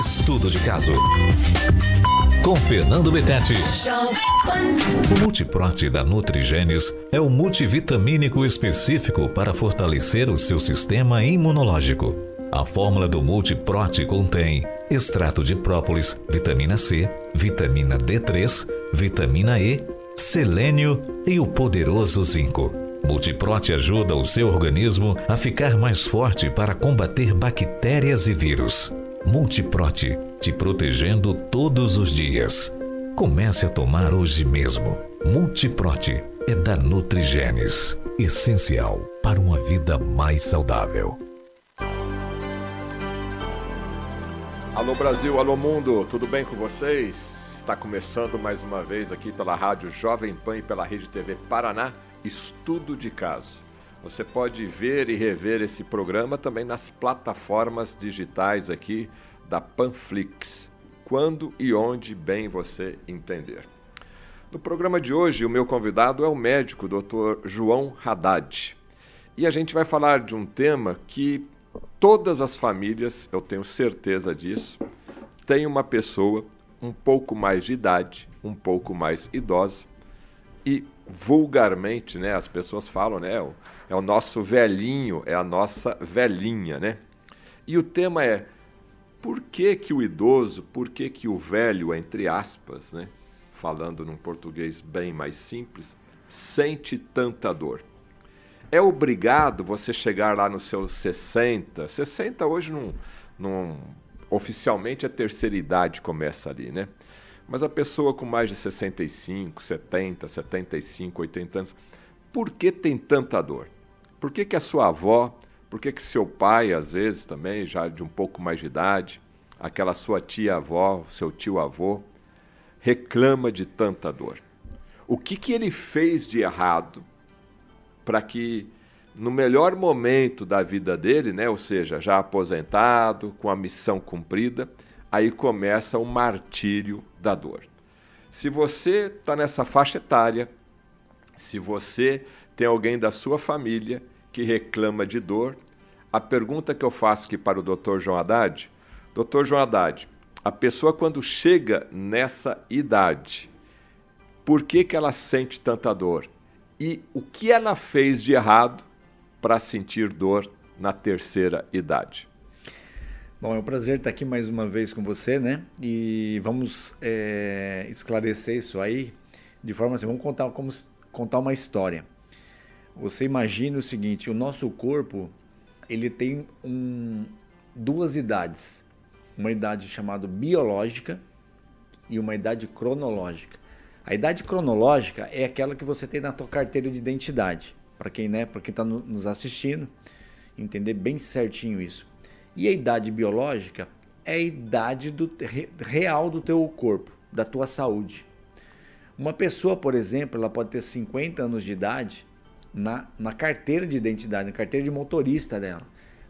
Estudo de caso. Com Fernando Betete. O Multiprote da Nutrigenes é o multivitamínico específico para fortalecer o seu sistema imunológico. A fórmula do Multiprote contém extrato de própolis, vitamina C, vitamina D3, vitamina E, selênio e o poderoso zinco. Multiprote ajuda o seu organismo a ficar mais forte para combater bactérias e vírus. Multiprote, te protegendo todos os dias. Comece a tomar hoje mesmo. Multiprote é da Nutrigenes, essencial para uma vida mais saudável. Alô Brasil, alô mundo, tudo bem com vocês? Está começando mais uma vez aqui pela Rádio Jovem Pan e pela Rede TV Paraná, Estudo de Caso. Você pode ver e rever esse programa também nas plataformas digitais aqui da Panflix, quando e onde bem você entender. No programa de hoje, o meu convidado é o médico Dr. João Haddad. E a gente vai falar de um tema que todas as famílias, eu tenho certeza disso, tem uma pessoa um pouco mais de idade, um pouco mais idosa e vulgarmente, né, as pessoas falam, né, é o nosso velhinho, é a nossa velhinha, né? E o tema é por que que o idoso, por que que o velho, entre aspas, né, falando num português bem mais simples, sente tanta dor? É obrigado você chegar lá nos seus 60, 60 hoje não, não oficialmente a terceira idade começa ali, né? Mas a pessoa com mais de 65, 70, 75, 80 anos, por que tem tanta dor? Por que, que a sua avó, por que, que seu pai, às vezes também, já de um pouco mais de idade, aquela sua tia-avó, seu tio-avô, reclama de tanta dor? O que, que ele fez de errado para que no melhor momento da vida dele, né, ou seja, já aposentado, com a missão cumprida, aí começa o martírio da dor. Se você está nessa faixa etária, se você tem alguém da sua família que reclama de dor, a pergunta que eu faço aqui para o Dr. João Haddad, Dr. João Haddad, a pessoa quando chega nessa idade, por que, que ela sente tanta dor? E o que ela fez de errado para sentir dor na terceira idade? Bom, é um prazer estar aqui mais uma vez com você, né? E vamos é, esclarecer isso aí de forma assim, vamos contar, como, contar uma história. Você imagina o seguinte, o nosso corpo, ele tem um, duas idades. Uma idade chamada biológica e uma idade cronológica. A idade cronológica é aquela que você tem na tua carteira de identidade. Para quem né, para quem está nos assistindo, entender bem certinho isso. E a idade biológica é a idade do, real do teu corpo, da tua saúde. Uma pessoa, por exemplo, ela pode ter 50 anos de idade na, na carteira de identidade, na carteira de motorista dela.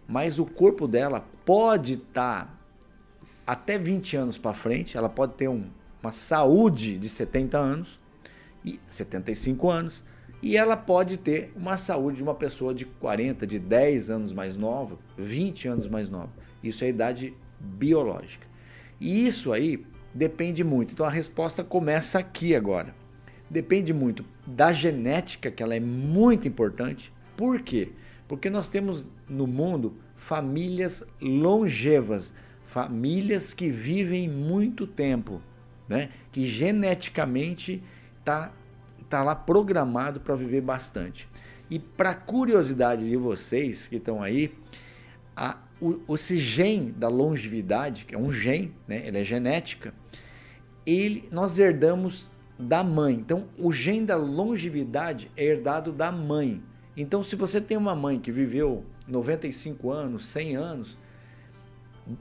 Mas o corpo dela pode estar tá até 20 anos para frente, ela pode ter um, uma saúde de 70 anos e 75 anos e ela pode ter uma saúde de uma pessoa de 40, de 10 anos mais nova, 20 anos mais nova. Isso é idade biológica. E isso aí depende muito. Então a resposta começa aqui agora. Depende muito da genética, que ela é muito importante. Por quê? Porque nós temos no mundo famílias longevas, famílias que vivem muito tempo né? que geneticamente está tá lá programado para viver bastante. E para curiosidade de vocês que estão aí, a, o, esse gene da longevidade, que é um gene, né? ele é genética, ele, nós herdamos da mãe. Então, o gene da longevidade é herdado da mãe. Então, se você tem uma mãe que viveu 95 anos, 100 anos,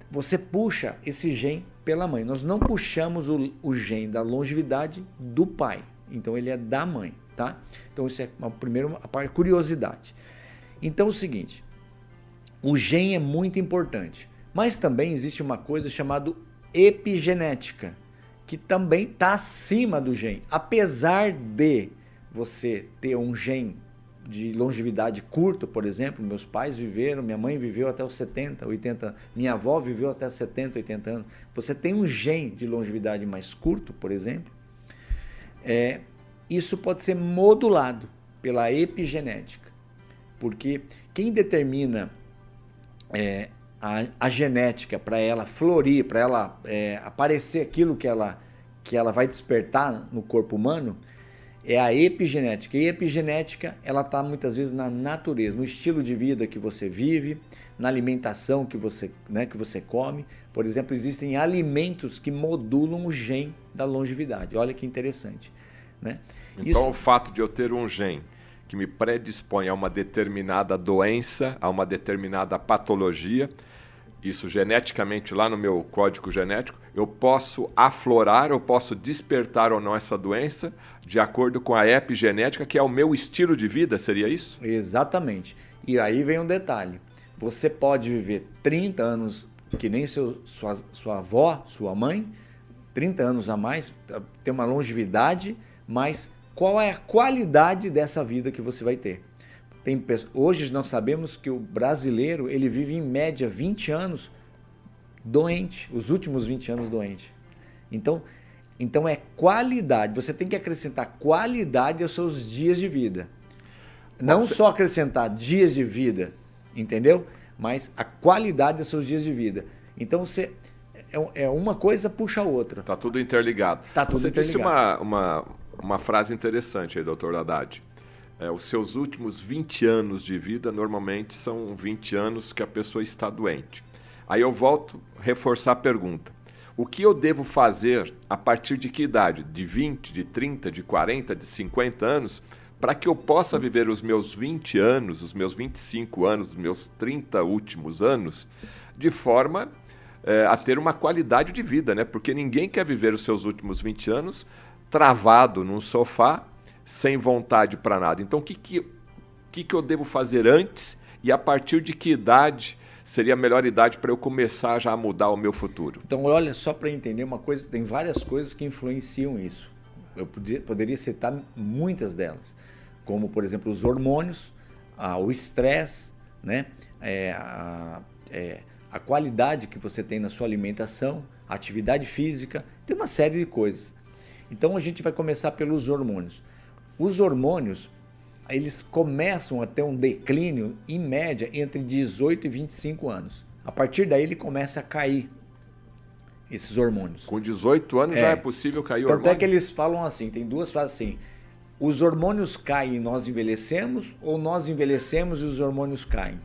você puxa esse gene pela mãe. Nós não puxamos o, o gene da longevidade do pai. Então ele é da mãe, tá? Então isso é uma primeira curiosidade. Então é o seguinte, o gene é muito importante, mas também existe uma coisa chamada epigenética, que também está acima do gene. Apesar de você ter um gene de longevidade curto, por exemplo, meus pais viveram, minha mãe viveu até os 70, 80, minha avó viveu até 70, 80 anos. Você tem um gene de longevidade mais curto, por exemplo, é, isso pode ser modulado pela epigenética, porque quem determina é, a, a, genética para ela florir, para ela é, aparecer aquilo que ela, que ela vai despertar no corpo humano, é a epigenética. E a epigenética, ela está muitas vezes na natureza, no estilo de vida que você vive, na alimentação que você, né, que você come. Por exemplo, existem alimentos que modulam o gene da longevidade. Olha que interessante. Né? Então, Isso... o fato de eu ter um gene que me predispõe a uma determinada doença, a uma determinada patologia, isso geneticamente lá no meu código genético, eu posso aflorar, eu posso despertar ou não essa doença de acordo com a epigenética, que é o meu estilo de vida, seria isso? Exatamente. E aí vem um detalhe. Você pode viver 30 anos, que nem seu, sua, sua avó, sua mãe, 30 anos a mais, ter uma longevidade, mas qual é a qualidade dessa vida que você vai ter? Tem, hoje nós sabemos que o brasileiro ele vive em média 20 anos doente, os últimos 20 anos doente. Então, então é qualidade. Você tem que acrescentar qualidade aos seus dias de vida. Não só acrescentar dias de vida, entendeu? Mas a qualidade dos seus dias de vida. Então você é, é uma coisa puxa a outra. Tá tudo interligado. Tá tudo você interligado. disse uma, uma, uma frase interessante aí, doutor Haddad. É, os seus últimos 20 anos de vida normalmente são 20 anos que a pessoa está doente. Aí eu volto a reforçar a pergunta. O que eu devo fazer a partir de que idade? De 20, de 30, de 40, de 50 anos? Para que eu possa viver os meus 20 anos, os meus 25 anos, os meus 30 últimos anos, de forma é, a ter uma qualidade de vida, né? Porque ninguém quer viver os seus últimos 20 anos travado num sofá sem vontade para nada. Então, o que, que, que, que eu devo fazer antes e a partir de que idade seria a melhor idade para eu começar já a mudar o meu futuro? Então, olha, só para entender uma coisa, tem várias coisas que influenciam isso. Eu podia, poderia citar muitas delas, como, por exemplo, os hormônios, o estresse, né? É, a, é, a qualidade que você tem na sua alimentação, atividade física, tem uma série de coisas. Então, a gente vai começar pelos hormônios. Os hormônios, eles começam a ter um declínio, em média, entre 18 e 25 anos. A partir daí, ele começa a cair, esses hormônios. Com 18 anos é. já é possível cair o Tanto hormônio? é que eles falam assim, tem duas frases assim, os hormônios caem e nós envelhecemos, ou nós envelhecemos e os hormônios caem.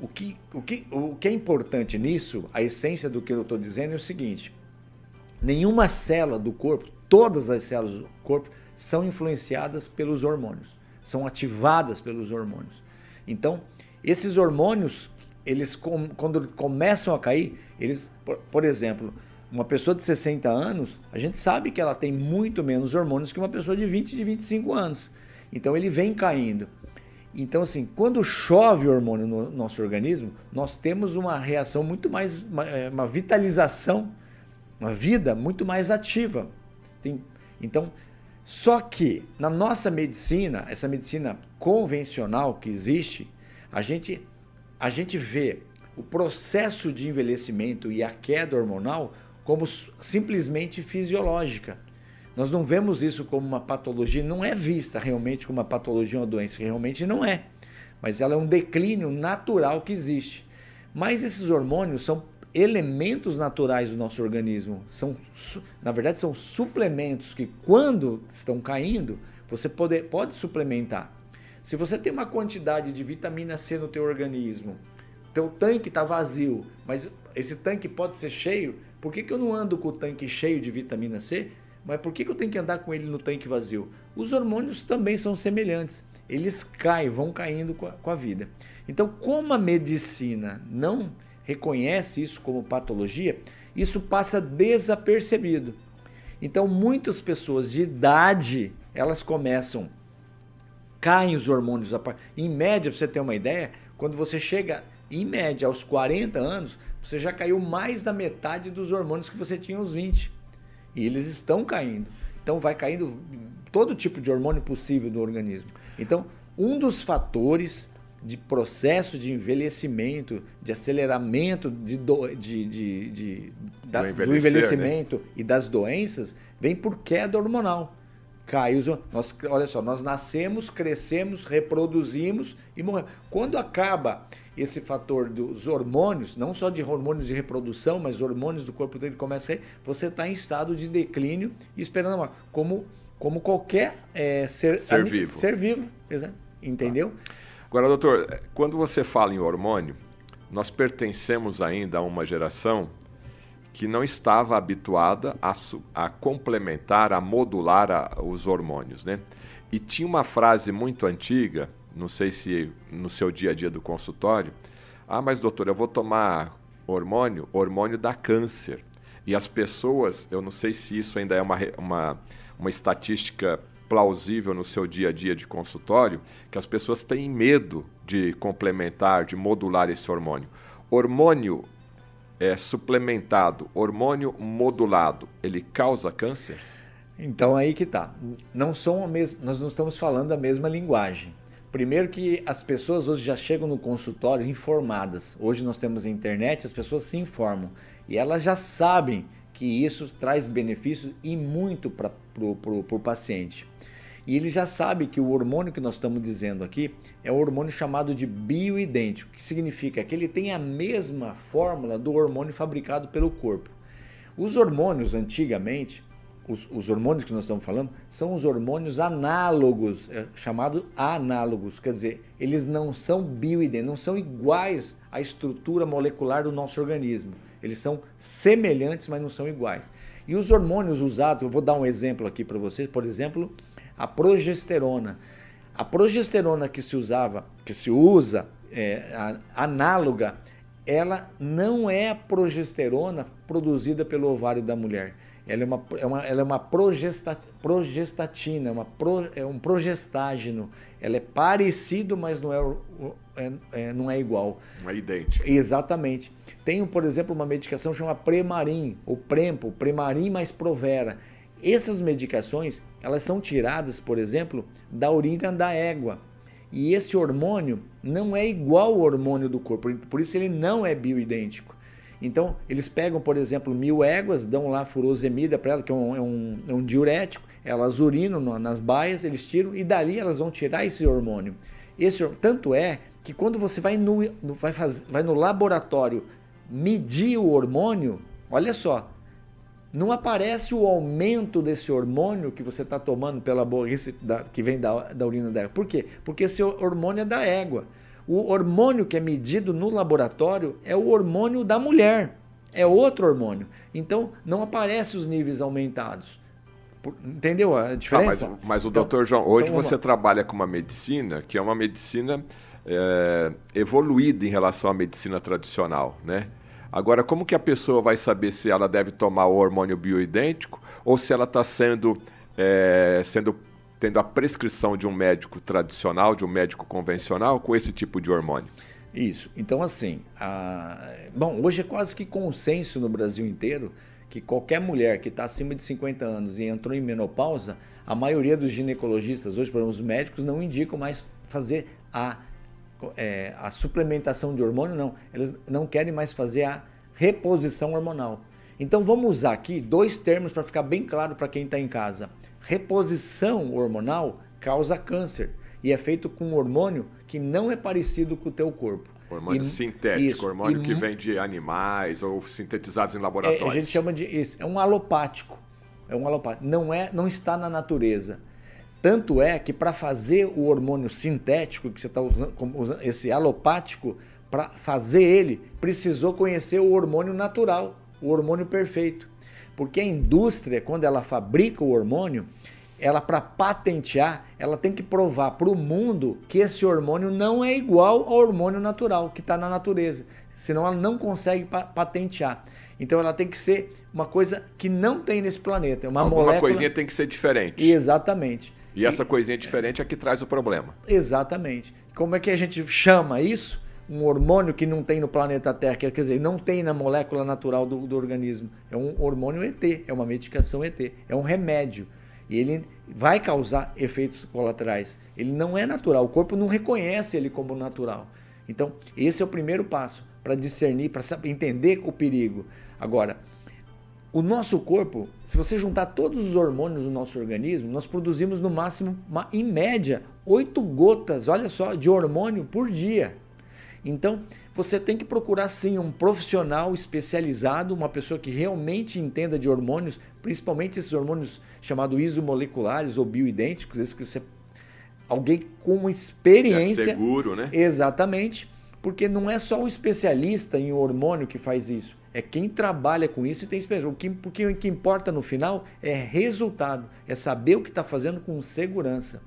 O que, o, que, o que é importante nisso, a essência do que eu estou dizendo é o seguinte: nenhuma célula do corpo, todas as células do corpo, são influenciadas pelos hormônios, são ativadas pelos hormônios. Então, esses hormônios, eles quando começam a cair, eles, por, exemplo, uma pessoa de 60 anos, a gente sabe que ela tem muito menos hormônios que uma pessoa de 20, de 25 anos. Então ele vem caindo. Então, assim, quando chove hormônio no nosso organismo, nós temos uma reação muito mais, uma, é, uma vitalização, uma vida muito mais ativa. Tem, então, só que na nossa medicina, essa medicina convencional que existe, a gente, a gente vê o processo de envelhecimento e a queda hormonal como simplesmente fisiológica. Nós não vemos isso como uma patologia, não é vista realmente como uma patologia ou uma doença, realmente não é. Mas ela é um declínio natural que existe. Mas esses hormônios são elementos naturais do nosso organismo. São, na verdade, são suplementos que, quando estão caindo, você pode, pode suplementar. Se você tem uma quantidade de vitamina C no teu organismo, teu tanque está vazio, mas esse tanque pode ser cheio, por que, que eu não ando com o tanque cheio de vitamina C? Mas por que, que eu tenho que andar com ele no tanque vazio? Os hormônios também são semelhantes. Eles caem, vão caindo com a, com a vida. Então, como a medicina não reconhece isso como patologia, isso passa desapercebido. Então, muitas pessoas de idade, elas começam, caem os hormônios. Em média, para você ter uma ideia, quando você chega, em média, aos 40 anos, você já caiu mais da metade dos hormônios que você tinha aos 20. E eles estão caindo. Então, vai caindo todo tipo de hormônio possível do organismo. Então, um dos fatores de processo de envelhecimento, de aceleramento de do, de, de, de da, do, do, envelhecimento né? e das doenças vem por queda hormonal. Cai os, nós, olha só, nós nascemos, crescemos, reproduzimos e morremos. Quando acaba esse fator dos hormônios, não só de hormônios de reprodução, mas hormônios do corpo dele começa a ir, você está em estado de declínio e esperando a morte. Como, como qualquer é, ser, ser vivo. Ser vivo, entendeu? Agora, doutor, quando você fala em hormônio, nós pertencemos ainda a uma geração que não estava habituada a, a complementar, a modular a, os hormônios, né? E tinha uma frase muito antiga, não sei se no seu dia a dia do consultório, ah, mas doutor, eu vou tomar hormônio, hormônio dá câncer. E as pessoas, eu não sei se isso ainda é uma, uma, uma estatística plausível no seu dia a dia de consultório que as pessoas têm medo de complementar, de modular esse hormônio. Hormônio é, suplementado, hormônio modulado, ele causa câncer? Então aí que tá. Não são a mesma, nós não estamos falando a mesma linguagem. Primeiro que as pessoas hoje já chegam no consultório informadas. Hoje nós temos a internet, as pessoas se informam e elas já sabem que isso traz benefícios e muito para o paciente. E ele já sabe que o hormônio que nós estamos dizendo aqui é um hormônio chamado de bioidêntico, que significa que ele tem a mesma fórmula do hormônio fabricado pelo corpo. Os hormônios, antigamente, os, os hormônios que nós estamos falando, são os hormônios análogos, é, chamados análogos, quer dizer, eles não são bioidênticos, não são iguais à estrutura molecular do nosso organismo. Eles são semelhantes, mas não são iguais. E os hormônios usados, eu vou dar um exemplo aqui para vocês, por exemplo, a progesterona. A progesterona que se usava, que se usa é, análoga, ela não é a progesterona produzida pelo ovário da mulher. Ela é uma, é uma, ela é uma progesta, progestatina, uma pro, é um progestágeno. Ela é parecido, mas não é, é, é, não é igual. Não é idêntico. Exatamente. Tem, por exemplo, uma medicação chamada Premarin, ou Prempo, Premarin mais Provera. Essas medicações, elas são tiradas, por exemplo, da urina da égua. E esse hormônio não é igual ao hormônio do corpo, por isso ele não é bioidêntico. Então, eles pegam, por exemplo, mil éguas, dão lá furosemida para ela, que é um, é, um, é um, diurético, elas urinam nas baias, eles tiram e dali elas vão tirar esse hormônio. Esse, tanto é que quando você vai no, vai, faz, vai no laboratório medir o hormônio, olha só, não aparece o aumento desse hormônio que você está tomando pela boca, que vem da, da urina da égua. Por quê? Porque esse hormônio é da égua. O hormônio que é medido no laboratório é o hormônio da mulher, é outro hormônio. Então não aparece os níveis aumentados. Entendeu a diferença? Ah, mas, mas, o então, doutor João, hoje então você trabalha com uma medicina que é uma medicina é, evoluída em relação à medicina tradicional, né? Agora, como que a pessoa vai saber se ela deve tomar o hormônio bioidêntico ou se ela está sendo, é, sendo tendo a prescrição de um médico tradicional, de um médico convencional com esse tipo de hormônio? Isso. Então, assim, a... bom, hoje é quase que consenso no Brasil inteiro que qualquer mulher que está acima de 50 anos e entrou em menopausa, a maioria dos ginecologistas hoje, exemplo, os médicos, não indicam mais fazer a é, a suplementação de hormônio, não. Eles não querem mais fazer a reposição hormonal. Então vamos usar aqui dois termos para ficar bem claro para quem está em casa. Reposição hormonal causa câncer e é feito com um hormônio que não é parecido com o teu corpo. Hormônio e, sintético, isso, hormônio e, que vem de animais ou sintetizados em laboratório. É, a gente chama de isso, é um alopático. É um alopático. Não é, não está na natureza. Tanto é que para fazer o hormônio sintético, que você está usando, esse alopático, para fazer ele, precisou conhecer o hormônio natural, o hormônio perfeito. Porque a indústria, quando ela fabrica o hormônio, ela para patentear, ela tem que provar para o mundo que esse hormônio não é igual ao hormônio natural que está na natureza. Senão ela não consegue patentear. Então ela tem que ser uma coisa que não tem nesse planeta. É uma Alguma molécula... coisinha tem que ser diferente. Exatamente. E essa coisinha diferente é que traz o problema. Exatamente. Como é que a gente chama isso? Um hormônio que não tem no planeta Terra, quer dizer, não tem na molécula natural do, do organismo. É um hormônio ET, é uma medicação ET, é um remédio. E ele vai causar efeitos colaterais. Ele não é natural, o corpo não reconhece ele como natural. Então, esse é o primeiro passo para discernir, para entender o perigo. Agora, o nosso corpo, se você juntar todos os hormônios do nosso organismo, nós produzimos no máximo, em média, 8 gotas, olha só, de hormônio por dia. Então, você tem que procurar sim um profissional especializado, uma pessoa que realmente entenda de hormônios, principalmente esses hormônios chamados isomoleculares ou bioidênticos, esses que você alguém com experiência. É seguro, né? Exatamente, porque não é só um especialista em hormônio que faz isso. É quem trabalha com isso e tem experiência. O que, porque o que importa no final é resultado, é saber o que está fazendo com segurança.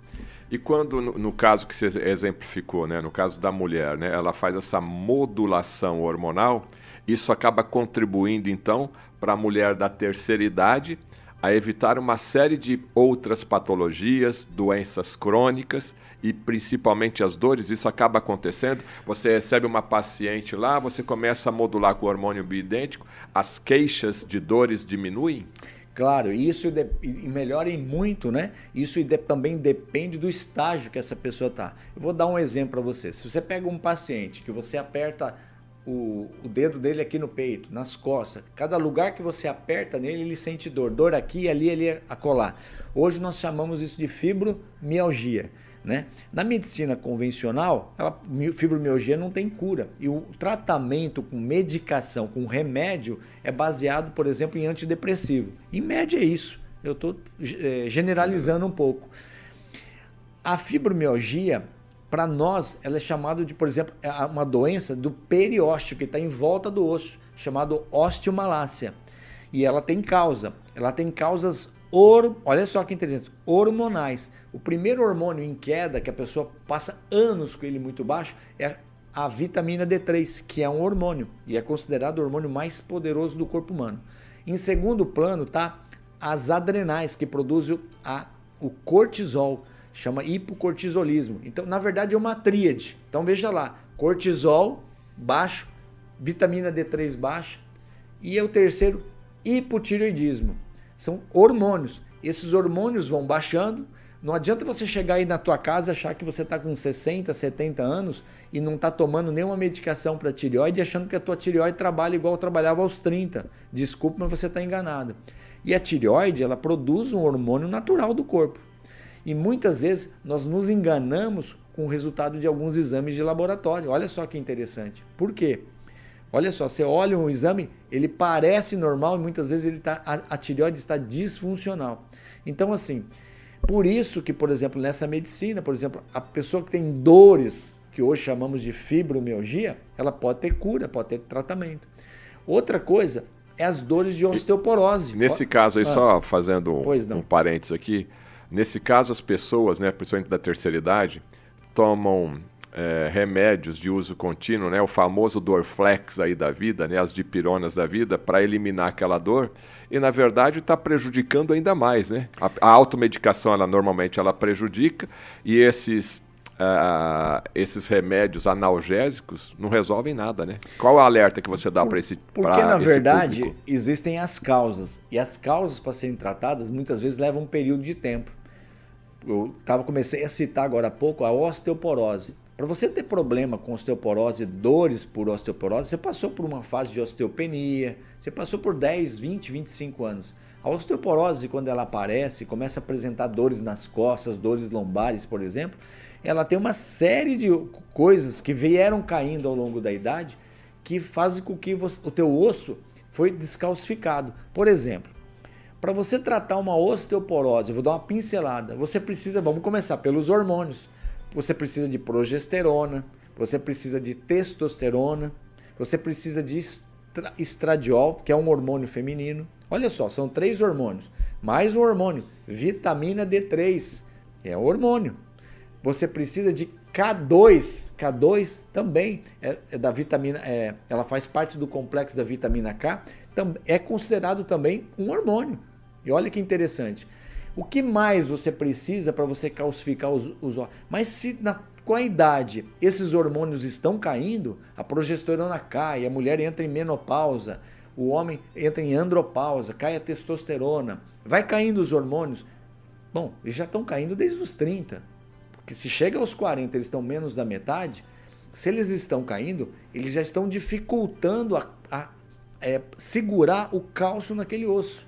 E quando, no, no, caso que você exemplificou, né, no caso da mulher, né, ela faz essa modulação hormonal, isso acaba contribuindo, então, para a mulher da terceira idade a evitar uma série de outras patologias, doenças crônicas e principalmente as dores. Isso acaba acontecendo. Você recebe uma paciente lá, você começa a modular com o hormônio bioidêntico, as queixas de dores diminuem? Claro, isso de, e melhora em muito, né? Isso de, também depende do estágio que essa pessoa está. Eu vou dar um exemplo para você. Se você pega um paciente que você aperta o, o, dedo dele aqui no peito, nas costas, cada lugar que você aperta nele, ele sente dor. Dor aqui, ali, ali, acolá. Hoje nós chamamos isso de fibromialgia. Né? Na medicina convencional, a fibromialgia não tem cura. E o tratamento com medicação, com remédio, é baseado, por exemplo, em antidepressivo. Em média é isso. Eu estou é, generalizando um pouco. A fibromialgia, para nós, ela é chamada de, por exemplo, é uma doença do periósteo, que está em volta do osso, chamado osteomalácia. E ela tem causa. Ela tem causas, olha só que interessante, hormonais. O primeiro hormônio em queda, que a pessoa passa anos com ele muito baixo, é a vitamina D3, que é um hormônio e é considerado o hormônio mais poderoso do corpo humano. Em segundo plano tá as adrenais, que produzem a, o cortisol, chama hipocortisolismo. Então, na verdade, é uma tríade. Então, veja lá, cortisol baixo, vitamina D3 baixa e é o terceiro, hipotireoidismo. São hormônios. Esses hormônios vão baixando, não adianta você chegar aí na tua casa achar que você está com 60, 70 anos e não está tomando nenhuma medicação para tireoide achando que a tua tireoide trabalha igual trabalhava aos 30. Desculpa, mas você está enganado. E a tireoide, ela produz um hormônio natural do corpo. E muitas vezes nós nos enganamos com o resultado de alguns exames de laboratório. Olha só que interessante. Por quê? Olha só, você olha um exame, ele parece normal e muitas vezes ele tá, a, a tireoide está disfuncional. Então, assim, por isso que, por exemplo, nessa medicina, por exemplo, a pessoa que tem dores, que hoje chamamos de fibromialgia, ela pode ter cura, pode ter tratamento. Outra coisa é as dores de osteoporose. Nesse caso aí, ah, só fazendo um, um parênteses aqui, nesse caso as pessoas, né, principalmente da terceira idade, tomam é, remédios de uso contínuo, né, o famoso Dorflex aí da vida, né, as dipironas da vida, para eliminar aquela dor, e na verdade está prejudicando ainda mais, né? A, a automedicação, ela normalmente ela prejudica, e esses uh, esses remédios analgésicos não resolvem nada, né? Qual é o alerta que você dá para esse Porque na verdade público? existem as causas, e as causas para serem tratadas muitas vezes levam um período de tempo. Eu tava comecei a citar agora há pouco a osteoporose. Para você ter problema com osteoporose, dores por osteoporose, você passou por uma fase de osteopenia, você passou por 10, 20, 25 anos. A osteoporose, quando ela aparece, começa a apresentar dores nas costas, dores lombares, por exemplo, ela tem uma série de coisas que vieram caindo ao longo da idade que fazem com que você, o teu osso foi descalcificado. Por exemplo, para você tratar uma osteoporose, vou dar uma pincelada, você precisa, vamos começar pelos hormônios você precisa de progesterona, você precisa de testosterona, você precisa de estradiol, que é um hormônio feminino. Olha só, são três hormônios. Mais um hormônio, vitamina D3, é um hormônio. Você precisa de K2, K2 também é, é da vitamina, é, ela faz parte do complexo da vitamina K, é considerado também um hormônio. E olha que interessante. O que mais você precisa para você calcificar os, os Mas se na, com a idade esses hormônios estão caindo, a progesterona cai, a mulher entra em menopausa, o homem entra em andropausa, cai a testosterona, vai caindo os hormônios. Bom, eles já estão caindo desde os 30. Porque se chega aos 40, eles estão menos da metade. Se eles estão caindo, eles já estão dificultando a, a é, segurar o cálcio naquele osso.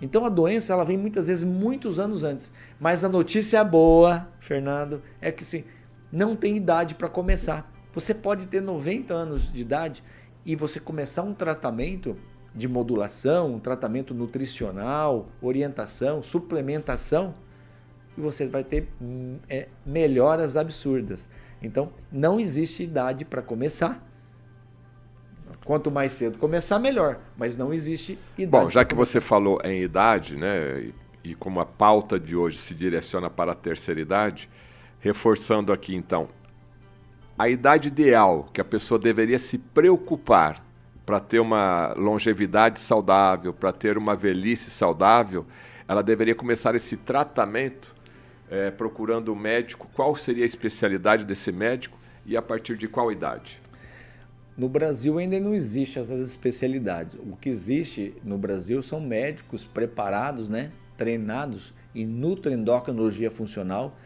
Então a doença ela vem muitas vezes muitos anos antes. Mas a notícia boa, Fernando, é que sim, não tem idade para começar. Você pode ter 90 anos de idade e você começar um tratamento de modulação, um tratamento nutricional, orientação, suplementação, e você vai ter hum, é, melhoras absurdas. Então, não existe idade para começar. Quanto mais cedo começar, melhor. Mas não existe idade. Bom, já que você falou em idade, né, e, e como a pauta de hoje se direciona para a terceira idade, reforçando aqui então, a idade ideal que a pessoa deveria se preocupar para ter uma longevidade saudável, para ter uma velhice saudável, ela deveria começar esse tratamento é, procurando um médico. Qual seria a especialidade desse médico e a partir de qual idade? No Brasil ainda não existe essas especialidades. O que existe no Brasil são médicos preparados, né, treinados em nutroendocrinologia funcional,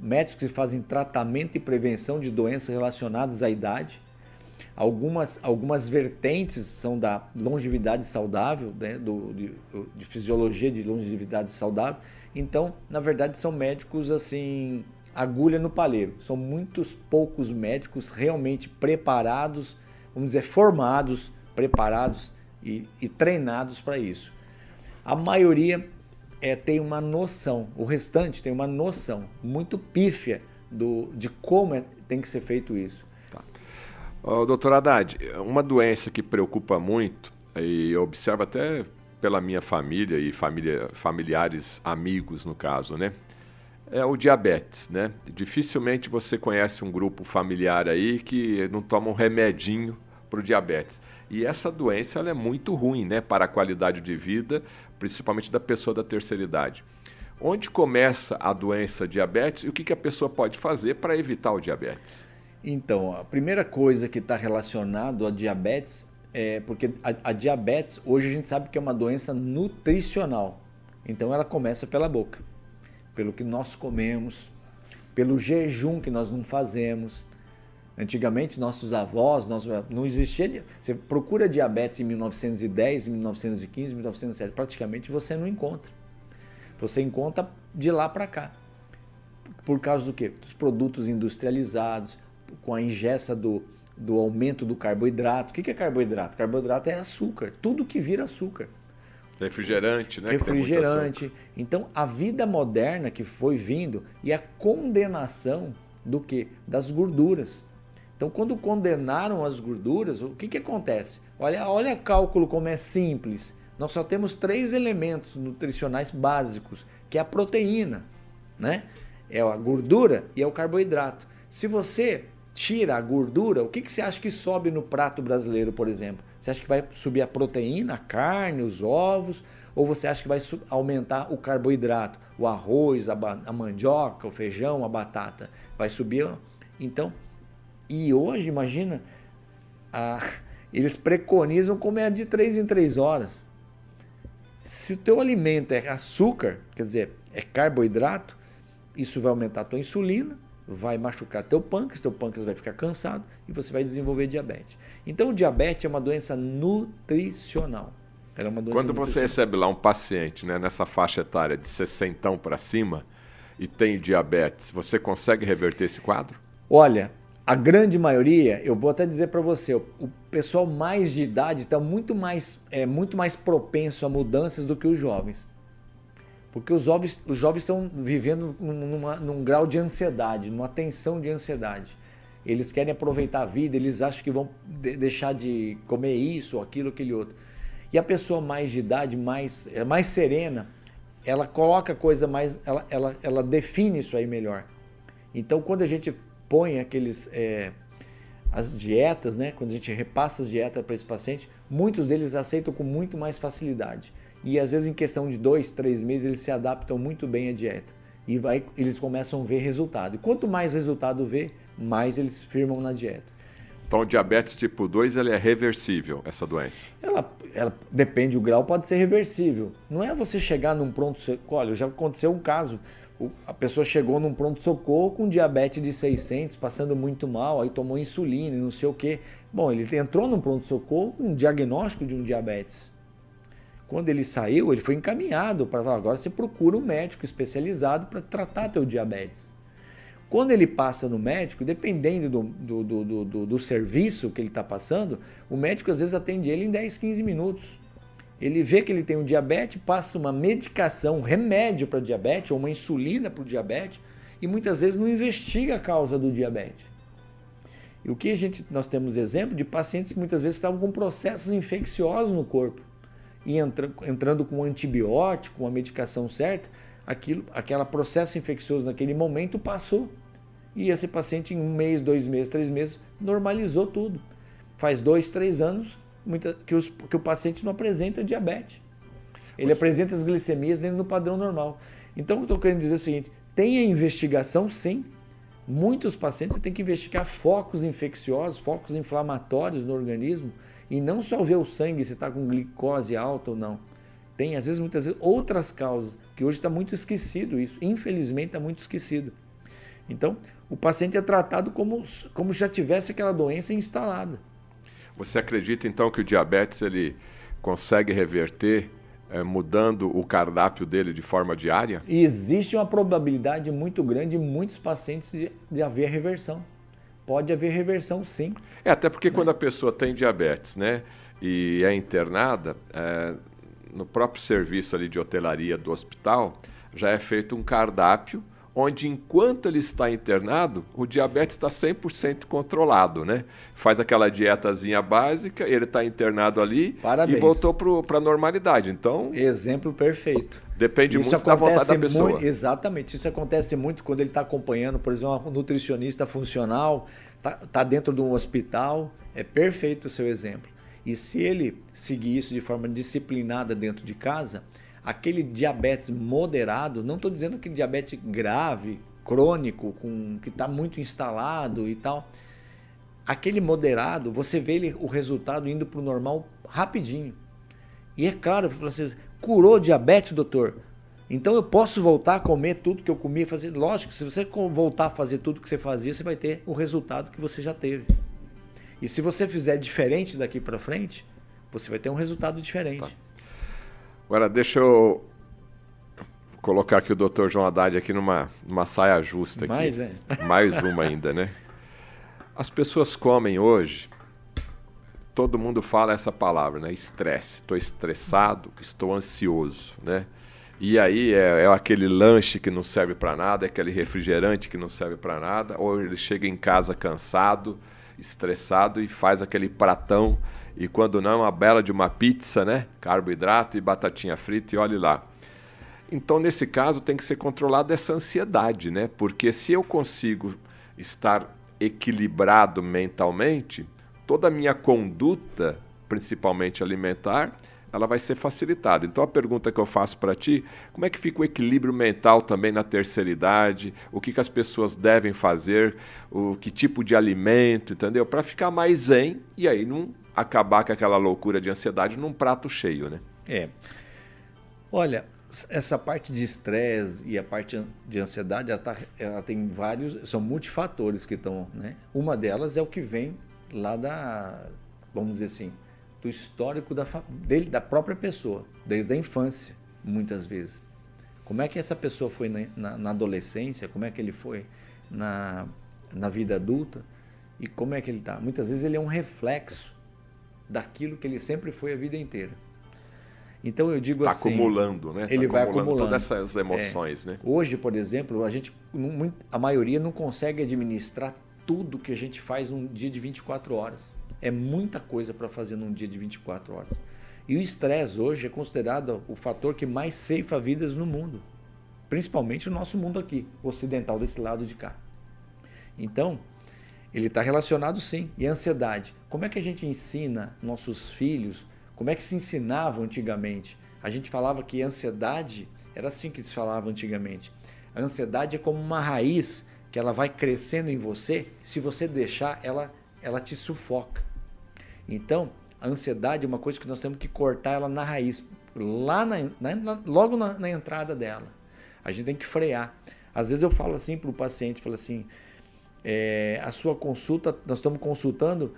médicos que fazem tratamento e prevenção de doenças relacionadas à idade Algumas, algumas vertentes são da longevidade saudável, né, do, de, de fisiologia de longevidade saudável. Então, na verdade, são médicos assim, agulha no palheiro. São muitos poucos médicos realmente preparados, vamos dizer, formados, preparados e, e treinados para isso. A maioria é, tem uma noção, o restante tem uma noção muito pífia do, de como é, tem que ser feito isso. Oh, doutor Haddad, uma doença que preocupa muito, e eu observo até pela minha família e família, familiares, amigos no caso, né? É o diabetes, né? Dificilmente você conhece um grupo familiar aí que não toma um remedinho para o diabetes. E essa doença ela é muito ruim, né? Para a qualidade de vida, principalmente da pessoa da terceira idade. Onde começa a doença diabetes e o que, que a pessoa pode fazer para evitar o diabetes? Então, a primeira coisa que está relacionado a diabetes é porque a, a, diabetes hoje a gente sabe que é uma doença nutricional. Então ela começa pela boca, pelo que nós comemos, pelo jejum que nós não fazemos. Antigamente nossos avós, nós, não existia. Você procura diabetes em 1910, 1915, 1907, praticamente você não encontra. Você encontra de lá para cá. Por causa do quê? Dos produtos industrializados, com a ingesta do, do aumento do carboidrato. O que é carboidrato? Carboidrato é açúcar, tudo que vira açúcar. Refrigerante, né? Refrigerante. Então, a vida moderna que foi vindo e a condenação do que? Das gorduras. Então, quando condenaram as gorduras, o que, que acontece? Olha, olha o cálculo como é simples. Nós só temos três elementos nutricionais básicos, que é a proteína, né? É a gordura e é o carboidrato. Se você tira a gordura, o que, que você acha que sobe no prato brasileiro, por exemplo? Você acha que vai subir a proteína, a carne, os ovos? Ou você acha que vai aumentar o carboidrato, o arroz, a, a mandioca, o feijão, a batata? Vai subir? Então, e hoje, imagina, a, eles preconizam comer de 3 em 3 horas. Se o teu alimento é açúcar, quer dizer, é carboidrato, isso vai aumentar a tua insulina, vai machucar teu pâncreas, teu pâncreas vai ficar cansado e você vai desenvolver diabetes. Então, o diabetes é uma doença nutricional. É uma doença Quando você recebe lá um paciente né, nessa faixa etária de 60 para cima e tem diabetes, você consegue reverter esse quadro? Olha, a grande maioria, eu vou até dizer para você, o pessoal mais de idade está muito mais, é, muito mais propenso a mudanças do que os jovens. Porque os jovens, os jovens estão vivendo numa, num grau de ansiedade, numa tensão de ansiedade. Eles querem aproveitar a vida, eles acham que vão de, deixar de comer isso, aquilo, aquele outro. E a pessoa mais de idade, mais, é mais serena, ela coloca coisa mais. Ela, ela, ela define isso aí melhor. Então, quando a gente põe aqueles. É, as dietas, né? Quando a gente repassa as dietas para esse paciente, muitos deles aceitam com muito mais facilidade e às vezes em questão de dois, três meses eles se adaptam muito bem à dieta e vai, eles começam a ver resultado. E quanto mais resultado vê, mais eles firmam na dieta. Então, o diabetes tipo 2 ele é reversível, essa doença? Ela, ela depende do grau, pode ser reversível. Não é você chegar num pronto Olha, já aconteceu um caso. A pessoa chegou num pronto-socorro com diabetes de 600, passando muito mal, aí tomou insulina e não sei o quê. Bom, ele entrou num pronto-socorro com um diagnóstico de um diabetes. Quando ele saiu, ele foi encaminhado para agora você procura um médico especializado para tratar teu diabetes. Quando ele passa no médico, dependendo do, do, do, do, do serviço que ele está passando, o médico às vezes atende ele em 10, 15 minutos. Ele vê que ele tem um diabetes, passa uma medicação, um remédio para diabetes, ou uma insulina para o diabetes, e muitas vezes não investiga a causa do diabetes. E o que a gente, nós temos exemplo de pacientes que muitas vezes estavam com processos infecciosos no corpo e entra, entrando com um antibiótico, uma medicação certa, aquilo, aquele processo infeccioso naquele momento passou. E esse paciente, em um mês, dois meses, três meses, normalizou tudo. Faz dois, três anos muita, que, os, que o paciente não apresenta diabetes. Ele Você... apresenta as glicemias dentro do padrão normal. Então, eu estou querendo dizer o seguinte: tem a investigação, sim. Muitos pacientes você tem que investigar focos infecciosos, focos inflamatórios no organismo, e não só ver o sangue se está com glicose alta ou não. Tem, às vezes, muitas vezes, outras causas, que hoje está muito esquecido isso. Infelizmente, está muito esquecido. Então, o paciente é tratado como, como já tivesse aquela doença instalada. Você acredita, então, que o diabetes ele consegue reverter é, mudando o cardápio dele de forma diária? E existe uma probabilidade muito grande em muitos pacientes de, de haver reversão. Pode haver reversão, sim. É, até porque né? quando a pessoa tem diabetes, né, e é internada, é, no próprio serviço ali de hotelaria do hospital, já é feito um cardápio onde enquanto ele está internado, o diabetes está 100% controlado, né? Faz aquela dietazinha básica, ele está internado ali Parabéns. e voltou para a normalidade. Então, exemplo perfeito. Depende isso muito da vontade da pessoa. Muito, exatamente. Isso acontece muito quando ele está acompanhando, por exemplo, um nutricionista funcional, está tá dentro de um hospital. É perfeito o seu exemplo. E se ele seguir isso de forma disciplinada dentro de casa, aquele diabetes moderado, não estou dizendo que diabetes grave, crônico, com, que está muito instalado e tal. Aquele moderado, você vê ele, o resultado indo para o normal rapidinho. E é claro, você curou diabetes, doutor? Então eu posso voltar a comer tudo que eu comia, fazer. Lógico, se você voltar a fazer tudo que você fazia, você vai ter o resultado que você já teve. E se você fizer diferente daqui para frente, você vai ter um resultado diferente. Tá. Agora, deixa eu colocar aqui o Dr. João Haddad aqui numa, numa saia justa. Aqui. Mais, é? Mais uma ainda, né? As pessoas comem hoje, todo mundo fala essa palavra, né? Estresse. Estou estressado, estou ansioso, né? E aí é, é, aquele lanche que não serve para nada, é aquele refrigerante que não serve para nada, ou ele chega em casa cansado, estressado e faz aquele pratão e quando não, uma bela de uma pizza, né? Carboidrato e batatinha frita e olhe lá. Então, nesse caso, tem que ser controlada essa ansiedade, né? Porque se eu consigo estar equilibrado mentalmente, toda a minha conduta, principalmente alimentar, ela vai ser facilitada. Então a pergunta que eu faço para ti, como é que fica o equilíbrio mental também na terceira idade? O que, que as pessoas devem fazer? O que tipo de alimento, entendeu? Para ficar mais zen e aí não acabar com aquela loucura de ansiedade num prato cheio, né? É. Olha, essa parte de estresse e a parte de ansiedade, ela, tá, ela, tem vários, são multifatores que estão, né? Uma delas é o que vem lá da, vamos dizer assim, do histórico da, dele, da própria pessoa, desde a infância, muitas vezes. Como é que essa pessoa foi na, na, na adolescência, como é que ele foi na, na vida adulta e como é que ele está. Muitas vezes ele é um reflexo daquilo que ele sempre foi a vida inteira. Então eu digo tá assim. acumulando, né? Ele tá vai acumulando todas essas emoções, é. né? Hoje, por exemplo, a gente, a maioria não consegue administrar tudo que a gente faz num dia de 24 horas. É muita coisa para fazer num dia de 24 horas. E o estresse hoje é considerado o fator que mais ceifa vidas no mundo, principalmente no nosso mundo aqui, ocidental desse lado de cá. Então, ele está relacionado sim. E a ansiedade? Como é que a gente ensina nossos filhos? Como é que se ensinava antigamente? A gente falava que ansiedade era assim que se falava antigamente. A ansiedade é como uma raiz que ela vai crescendo em você. Se você deixar, ela ela te sufoca. Então, a ansiedade é uma coisa que nós temos que cortar ela na raiz, lá na, na, logo na, na, entrada dela. A gente tem que frear. Às vezes eu falo assim para o paciente, falo assim, é, a sua consulta, nós estamos consultando,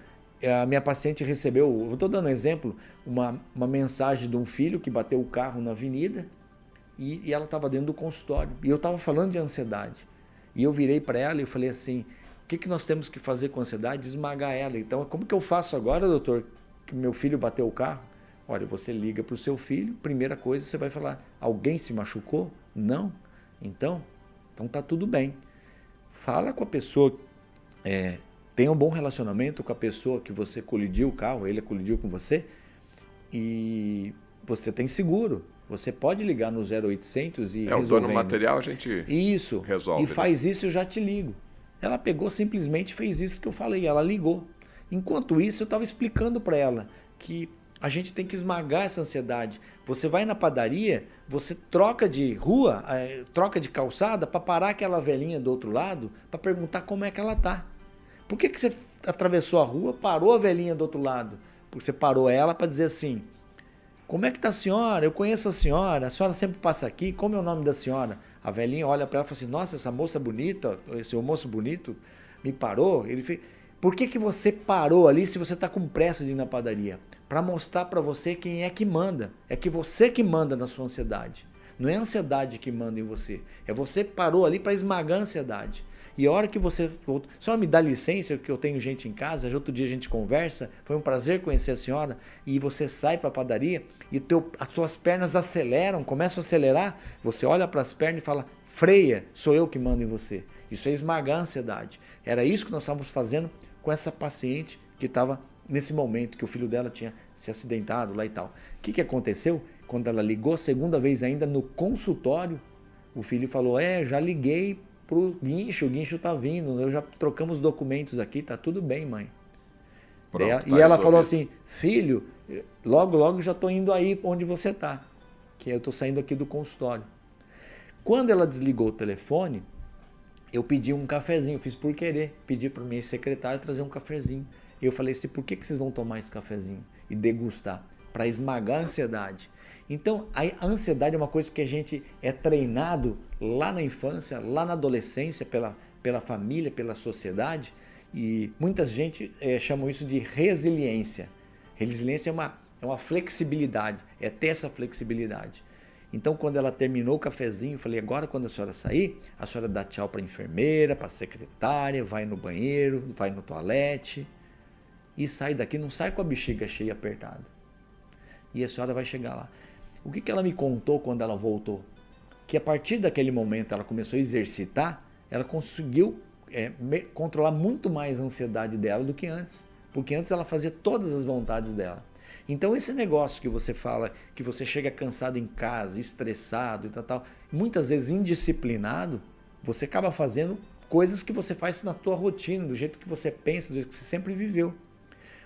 a minha paciente recebeu, eu estou dando um exemplo, uma, uma mensagem de um filho que bateu o carro na avenida e, e ela estava dentro do consultório. E eu estava falando de ansiedade. E eu virei para ela e falei assim, o que, que nós temos que fazer com ansiedade? Esmagar ela. Então, como que eu faço agora, doutor, que meu filho bateu o carro? Olha, você liga para o seu filho, primeira coisa você vai falar, alguém se machucou? Não? Então, então tá tudo bem. Fala com a pessoa, é, tenha um bom relacionamento com a pessoa que você colidiu o carro, ele colidiu com você, e você tem seguro. Você pode ligar no 0800 e É o dono material, a gente isso, resolve. E né? faz isso, eu já te ligo. Ela pegou simplesmente fez isso que eu falei, ela ligou. Enquanto isso, eu estava explicando para ela que a gente tem que esmagar essa ansiedade. Você vai na padaria, você troca de rua, é, troca de calçada para parar aquela velhinha do outro lado para perguntar como é que ela tá. Por que, que você atravessou a rua, parou a velhinha do outro lado? Porque você parou ela para dizer assim: Como é que tá a senhora? Eu conheço a senhora, a senhora sempre passa aqui, como é o nome da senhora? A velhinha olha para ela e fala assim: Nossa, essa moça bonita, esse moço bonito me parou. Ele fez. Por que, que você parou ali se você está com pressa de ir na padaria? Para mostrar para você quem é que manda. É que você que manda na sua ansiedade. Não é a ansiedade que manda em você. É você que parou ali para esmagar a ansiedade. E a hora que você. Só me dá licença, que eu tenho gente em casa, outro dia a gente conversa. Foi um prazer conhecer a senhora. E você sai para a padaria e teu, as suas pernas aceleram, começam a acelerar. Você olha para as pernas e fala: freia, sou eu que mando em você. Isso é esmagar a ansiedade. Era isso que nós estávamos fazendo com essa paciente que estava nesse momento que o filho dela tinha se acidentado lá e tal. O que, que aconteceu? Quando ela ligou, segunda vez ainda no consultório, o filho falou: É, já liguei pro guincho, o guincho tá vindo, eu já trocamos documentos aqui, tá tudo bem, mãe. Pronto, e ela, tá e ela falou assim: Filho, logo, logo já tô indo aí onde você tá, que eu tô saindo aqui do consultório. Quando ela desligou o telefone, eu pedi um cafezinho, fiz por querer, pedi para minha secretária trazer um cafezinho. Eu falei assim, por que, que vocês vão tomar esse cafezinho e degustar? Para esmagar a ansiedade. Então, a ansiedade é uma coisa que a gente é treinado lá na infância, lá na adolescência, pela, pela família, pela sociedade, e muita gente é, chamam isso de resiliência. Resiliência é uma, é uma flexibilidade, é ter essa flexibilidade. Então, quando ela terminou o cafezinho, eu falei: agora, quando a senhora sair, a senhora dá tchau para a enfermeira, para a secretária, vai no banheiro, vai no toalete e sai daqui. Não sai com a bexiga cheia apertada. E a senhora vai chegar lá. O que, que ela me contou quando ela voltou? Que a partir daquele momento ela começou a exercitar, ela conseguiu é, controlar muito mais a ansiedade dela do que antes. Porque antes ela fazia todas as vontades dela. Então esse negócio que você fala, que você chega cansado em casa, estressado e tal, tal, muitas vezes indisciplinado, você acaba fazendo coisas que você faz na tua rotina, do jeito que você pensa, do jeito que você sempre viveu.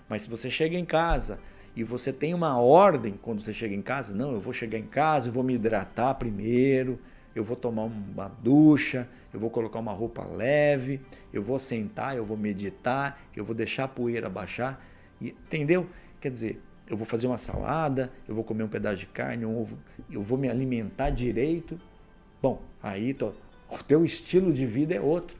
Mas se você chega em casa e você tem uma ordem quando você chega em casa, não, eu vou chegar em casa, eu vou me hidratar primeiro, eu vou tomar uma ducha, eu vou colocar uma roupa leve, eu vou sentar, eu vou meditar, eu vou deixar a poeira baixar, entendeu? Quer dizer, eu vou fazer uma salada, eu vou comer um pedaço de carne, um ovo, eu vou me alimentar direito. Bom, aí tô, o teu estilo de vida é outro.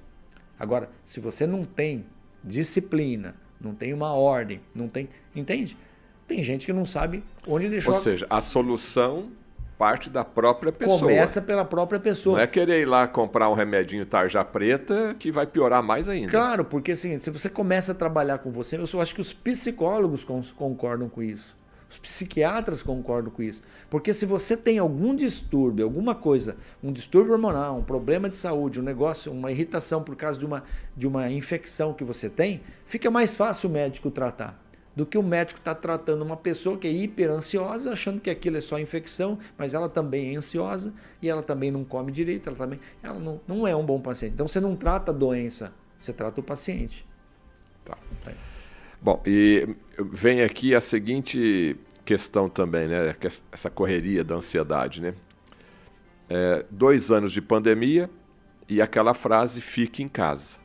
Agora, se você não tem disciplina, não tem uma ordem, não tem, entende? Tem gente que não sabe onde deixou. Ou seja, a solução parte da própria pessoa. Começa pela própria pessoa. Não é querer ir lá comprar um remedinho tarja preta que vai piorar mais ainda. Claro, porque assim, se você começa a trabalhar com você, eu acho que os psicólogos concordam com isso. Os psiquiatras concordam com isso. Porque se você tem algum distúrbio, alguma coisa, um distúrbio hormonal, um problema de saúde, um negócio, uma irritação por causa de uma, de uma infecção que você tem, fica mais fácil o médico tratar do que o médico está tratando uma pessoa que é hiper ansiosa, achando que aquilo é só infecção, mas ela também é ansiosa e ela também não come direito, ela também ela não, não é um bom paciente. Então você não trata a doença, você trata o paciente. Tá. É. Bom, e vem aqui a seguinte questão também, né? Essa correria da ansiedade, né? É, dois anos de pandemia e aquela frase fique em casa.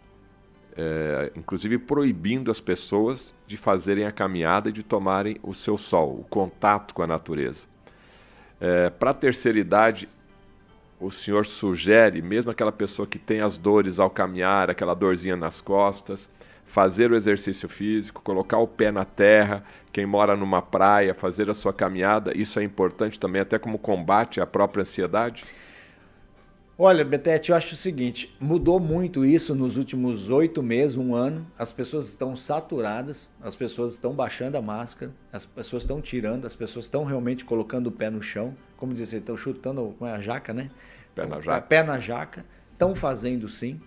É, inclusive proibindo as pessoas de fazerem a caminhada e de tomarem o seu sol, o contato com a natureza. É, Para a terceira idade, o senhor sugere, mesmo aquela pessoa que tem as dores ao caminhar, aquela dorzinha nas costas, fazer o exercício físico, colocar o pé na terra, quem mora numa praia, fazer a sua caminhada, isso é importante também, até como combate à própria ansiedade? Olha, Betete, eu acho o seguinte: mudou muito isso nos últimos oito meses, um ano. As pessoas estão saturadas, as pessoas estão baixando a máscara, as pessoas estão tirando, as pessoas estão realmente colocando o pé no chão. Como dizer, estão chutando com a jaca, né? Pé na jaca. Pé na jaca. Estão fazendo sim.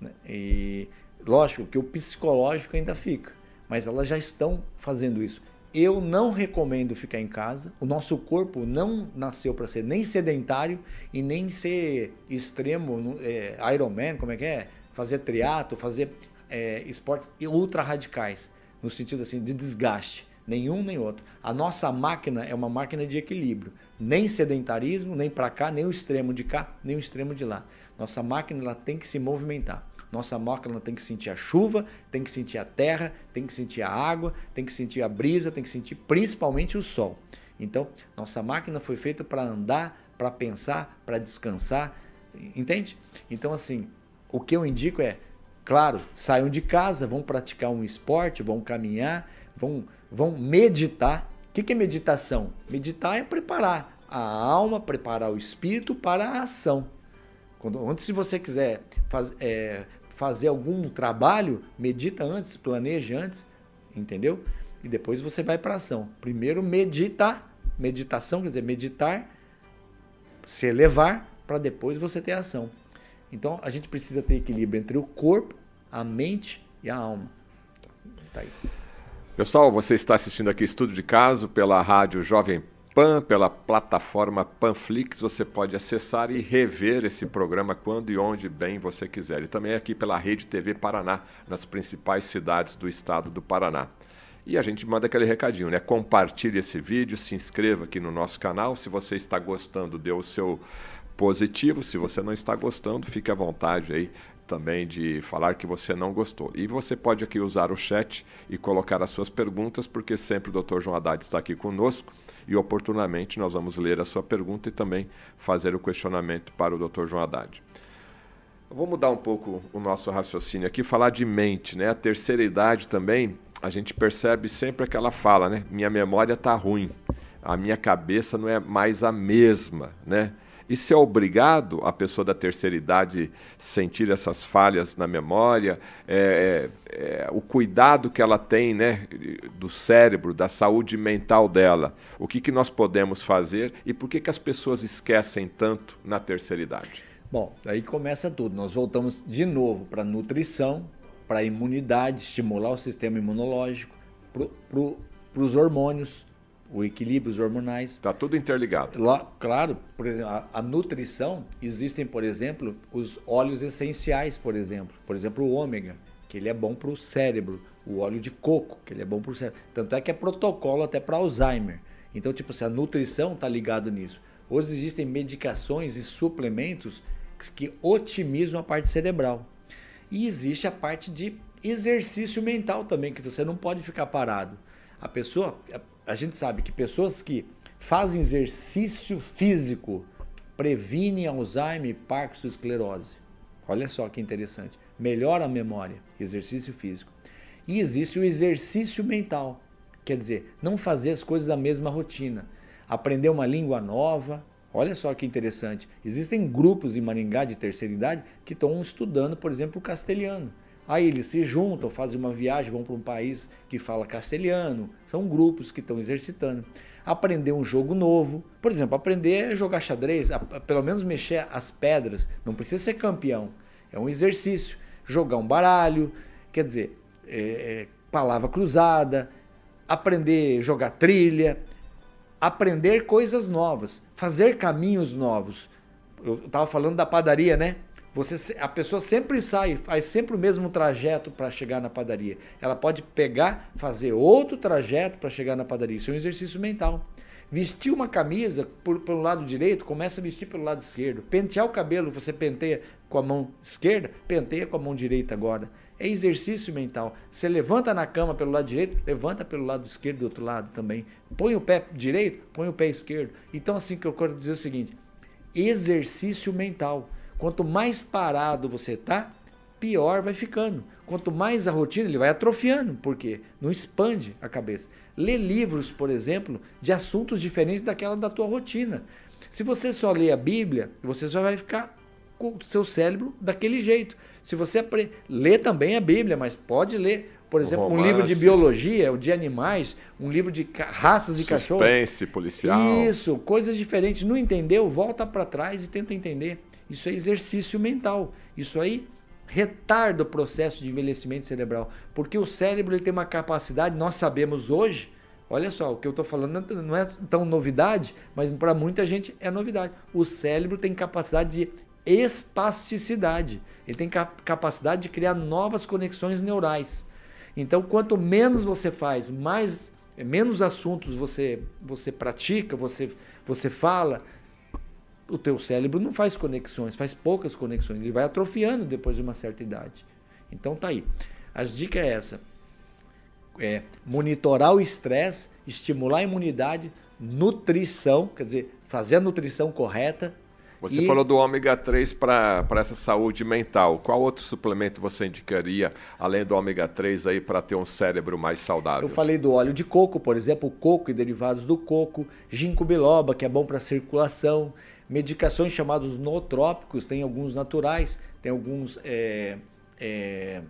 Né? E lógico que o psicológico ainda fica, mas elas já estão fazendo isso. Eu não recomendo ficar em casa. O nosso corpo não nasceu para ser nem sedentário e nem ser extremo, é, Ironman, como é que é? Fazer triatlo, fazer é, esportes ultra radicais, no sentido assim de desgaste. Nenhum nem outro. A nossa máquina é uma máquina de equilíbrio. Nem sedentarismo, nem para cá, nem o extremo de cá, nem o extremo de lá. Nossa máquina ela tem que se movimentar. Nossa máquina tem que sentir a chuva, tem que sentir a terra, tem que sentir a água, tem que sentir a brisa, tem que sentir principalmente o sol. Então, nossa máquina foi feita para andar, para pensar, para descansar, entende? Então, assim, o que eu indico é, claro, saiam de casa, vão praticar um esporte, vão caminhar, vão, vão meditar. O que é meditação? Meditar é preparar a alma, preparar o espírito para a ação. Quando, antes, se você quiser faz, é, fazer algum trabalho, medita antes, planeje antes, entendeu? E depois você vai para ação. Primeiro medita, meditação, quer dizer, meditar, se elevar, para depois você ter ação. Então a gente precisa ter equilíbrio entre o corpo, a mente e a alma. Tá aí. Pessoal, você está assistindo aqui Estudo de Caso pela rádio Jovem Pan, pela plataforma Panflix, você pode acessar e rever esse programa quando e onde bem você quiser. E também aqui pela Rede TV Paraná, nas principais cidades do estado do Paraná. E a gente manda aquele recadinho, né? Compartilhe esse vídeo, se inscreva aqui no nosso canal. Se você está gostando, dê o seu positivo. Se você não está gostando, fique à vontade aí também de falar que você não gostou. E você pode aqui usar o chat e colocar as suas perguntas, porque sempre o Dr. João Haddad está aqui conosco e oportunamente nós vamos ler a sua pergunta e também fazer o questionamento para o Dr. João Haddad. Vou mudar um pouco o nosso raciocínio aqui, falar de mente, né? A terceira idade também, a gente percebe sempre aquela fala, né? Minha memória está ruim, a minha cabeça não é mais a mesma, né? Se é obrigado a pessoa da terceira idade sentir essas falhas na memória, é, é, é, o cuidado que ela tem né, do cérebro, da saúde mental dela, o que, que nós podemos fazer e por que, que as pessoas esquecem tanto na terceira idade? Bom, aí começa tudo. Nós voltamos de novo para a nutrição, para a imunidade, estimular o sistema imunológico, para os hormônios, o equilíbrio, os hormonais. Está tudo interligado. Lá, claro, por exemplo, a, a, nutrição, existem, por exemplo, os óleos essenciais, por exemplo. Por exemplo, o ômega, que ele é bom para o cérebro. O óleo de coco, que ele é bom para o cérebro. Tanto é que é protocolo até para Alzheimer. Então, tipo assim, a nutrição está ligado nisso. Hoje existem medicações e suplementos que otimizam a parte cerebral. E existe a parte de exercício mental também, que você não pode ficar parado. A pessoa, a gente sabe que pessoas que fazem exercício físico previnem Alzheimer, Parkinson, esclerose. Olha só que interessante. Melhora a memória, exercício físico. E existe o exercício mental, quer dizer, não fazer as coisas da mesma rotina. Aprender uma língua nova. Olha só que interessante. Existem grupos em Maringá de terceira idade que estão estudando, por exemplo, o castelhano. Aí eles se juntam, fazem uma viagem, vão para um país que fala castelhano. São grupos que estão exercitando. Aprender um jogo novo. Por exemplo, aprender a jogar xadrez, a, pelo menos mexer as pedras. Não precisa ser campeão. É um exercício. Jogar um baralho, quer dizer, é, é, palavra cruzada, aprender a jogar trilha, aprender coisas novas, fazer caminhos novos. Eu estava falando da padaria, né? Você, a pessoa sempre sai, faz sempre o mesmo trajeto para chegar na padaria. Ela pode pegar, fazer outro trajeto para chegar na padaria. Isso é um exercício mental. Vestir uma camisa por, pelo lado direito, começa a vestir pelo lado esquerdo. Pentear o cabelo, você penteia com a mão esquerda, penteia com a mão direita agora. É exercício mental. Você levanta na cama pelo lado direito, levanta pelo lado esquerdo do outro lado também. Põe o pé direito, põe o pé esquerdo. Então, assim que eu quero dizer o seguinte: exercício mental. Quanto mais parado você está, pior vai ficando. Quanto mais a rotina, ele vai atrofiando, porque não expande a cabeça. Lê livros, por exemplo, de assuntos diferentes daquela da tua rotina. Se você só lê a Bíblia, você só vai ficar com o seu cérebro daquele jeito. Se você lê também a Bíblia, mas pode ler, por exemplo, um livro de biologia, de animais, um livro de raças de cachorro. Suspense, policial. Isso, coisas diferentes. Não entendeu? Volta para trás e tenta entender. Isso é exercício mental. Isso aí retarda o processo de envelhecimento cerebral, porque o cérebro ele tem uma capacidade, nós sabemos hoje, olha só, o que eu estou falando não é tão novidade, mas para muita gente é novidade. O cérebro tem capacidade de espasticidade, ele tem capacidade de criar novas conexões neurais. Então, quanto menos você faz, mais menos assuntos você você pratica, você você fala, o teu cérebro não faz conexões, faz poucas conexões, ele vai atrofiando depois de uma certa idade. Então tá aí. As dicas é essa. É monitorar o estresse, estimular a imunidade, nutrição, quer dizer, fazer a nutrição correta. Você e... falou do ômega 3 para essa saúde mental. Qual outro suplemento você indicaria, além do ômega 3 aí, para ter um cérebro mais saudável? Eu falei do óleo de coco, por exemplo, coco e derivados do coco, ginkgo biloba, que é bom para circulação, medicações chamados nootrópicos, tem alguns naturais, tem alguns é, é,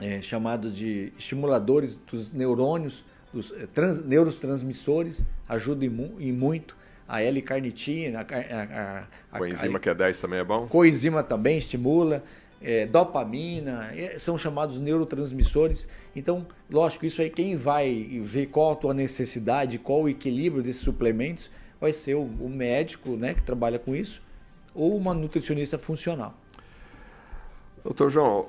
é, chamados de estimuladores dos neurônios, dos é, trans, neurotransmissores, ajuda em, muito. A L-carnitina, a, a, a, coenzima Q10 também é bom? Coenzima também estimula. É, dopamina, é, são chamados neurotransmissores. Então, lógico, isso aí quem vai ver qual a tua necessidade, qual o equilíbrio desses suplementos, vai ser o, médico né, que trabalha com isso ou uma nutricionista funcional. Doutor João,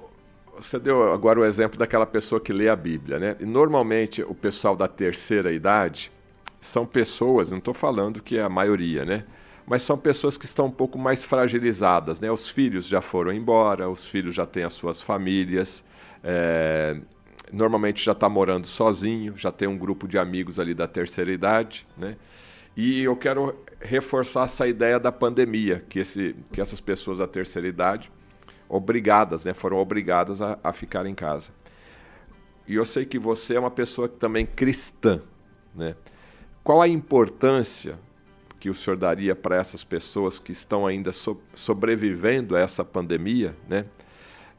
você deu agora o exemplo daquela pessoa que lê a Bíblia, né? E normalmente o pessoal da terceira idade são pessoas, não estou falando que é a maioria, né? Mas são pessoas que estão um pouco mais fragilizadas, né? Os filhos já foram embora, os filhos já têm as suas famílias, é... normalmente já está morando sozinho, já tem um grupo de amigos ali da terceira idade, né? E eu quero reforçar essa ideia da pandemia, que, esse, que essas pessoas da terceira idade, obrigadas, né, foram obrigadas a, a ficar em casa. E eu sei que você é uma pessoa também cristã. Né? Qual a importância que o senhor daria para essas pessoas que estão ainda so, sobrevivendo a essa pandemia, né?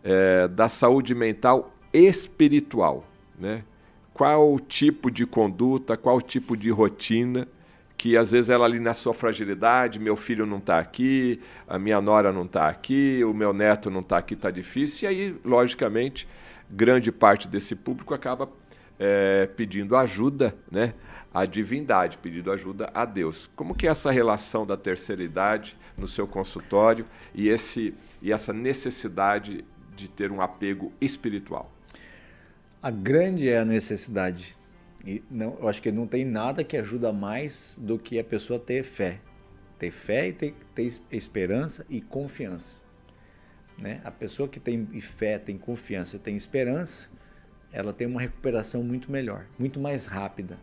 É, da saúde mental espiritual? Né? Qual o tipo de conduta, qual o tipo de rotina que às vezes ela ali na sua fragilidade, meu filho não está aqui, a minha nora não está aqui, o meu neto não está aqui, está difícil. E aí, logicamente, grande parte desse público acaba é, pedindo ajuda, né? A divindade, pedindo ajuda a Deus. Como que é essa relação da terceira idade no seu consultório e, esse, e essa necessidade de ter um apego espiritual? A grande é a necessidade e não, eu acho que não tem nada que ajuda mais do que a pessoa ter fé. Ter fé e ter, ter esperança e confiança. Né? A pessoa que tem fé, tem confiança, tem esperança, ela tem uma recuperação muito melhor, muito mais rápida.